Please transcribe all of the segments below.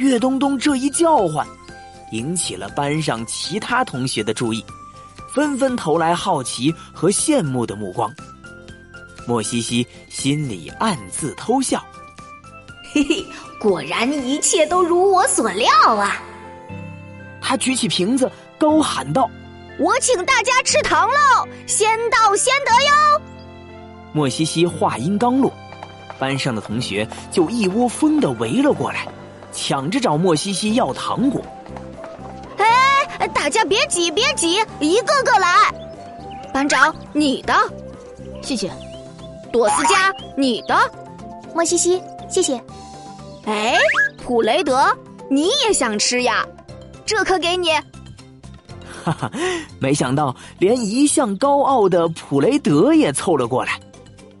岳东东这一叫唤，引起了班上其他同学的注意，纷纷投来好奇和羡慕的目光。莫西西心里暗自偷笑，嘿嘿，果然一切都如我所料啊！他举起瓶子，高喊道：“我请大家吃糖喽，先到先得哟！”莫西西话音刚落，班上的同学就一窝蜂的围了过来，抢着找莫西西要糖果。哎，大家别挤，别挤，一个个来。班长，你的，谢谢。朵斯佳，你的，莫西西，谢谢。哎，普雷德，你也想吃呀？这可给你。哈哈，没想到连一向高傲的普雷德也凑了过来。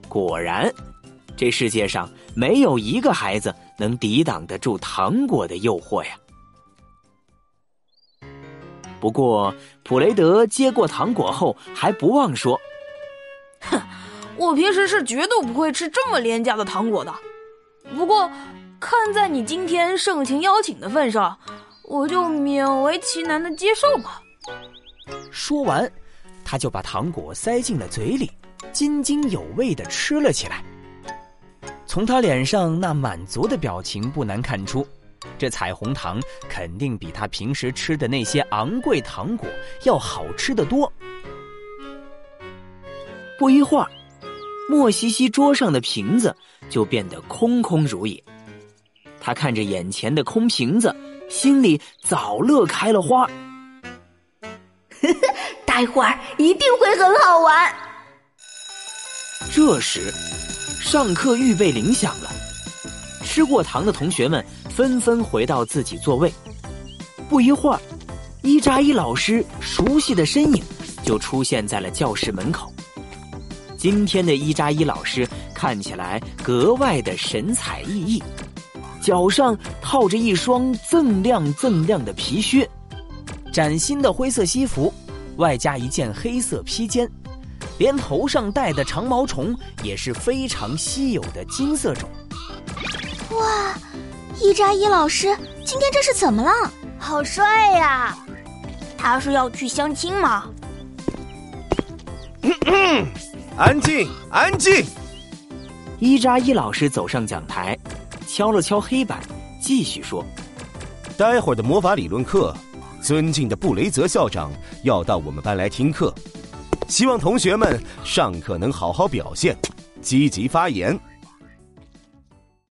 果然，这世界上没有一个孩子能抵挡得住糖果的诱惑呀。不过，普雷德接过糖果后，还不忘说：“哼，我平时是绝对不会吃这么廉价的糖果的。不过，看在你今天盛情邀请的份上。”我就勉为其难的接受吧。说完，他就把糖果塞进了嘴里，津津有味的吃了起来。从他脸上那满足的表情，不难看出，这彩虹糖肯定比他平时吃的那些昂贵糖果要好吃的多。不一会儿，莫西西桌上的瓶子就变得空空如也。他看着眼前的空瓶子。心里早乐开了花，待会儿一定会很好玩。这时，上课预备铃响了，吃过糖的同学们纷纷回到自己座位。不一会儿，伊扎伊老师熟悉的身影就出现在了教室门口。今天的伊扎伊老师看起来格外的神采奕奕。脚上套着一双锃亮锃亮的皮靴，崭新的灰色西服，外加一件黑色披肩，连头上戴的长毛虫也是非常稀有的金色种。哇，伊扎伊老师今天这是怎么了？好帅呀！他是要去相亲吗？安静，安静！伊扎伊老师走上讲台。敲了敲黑板，继续说：“待会儿的魔法理论课，尊敬的布雷泽校长要到我们班来听课，希望同学们上课能好好表现，积极发言。”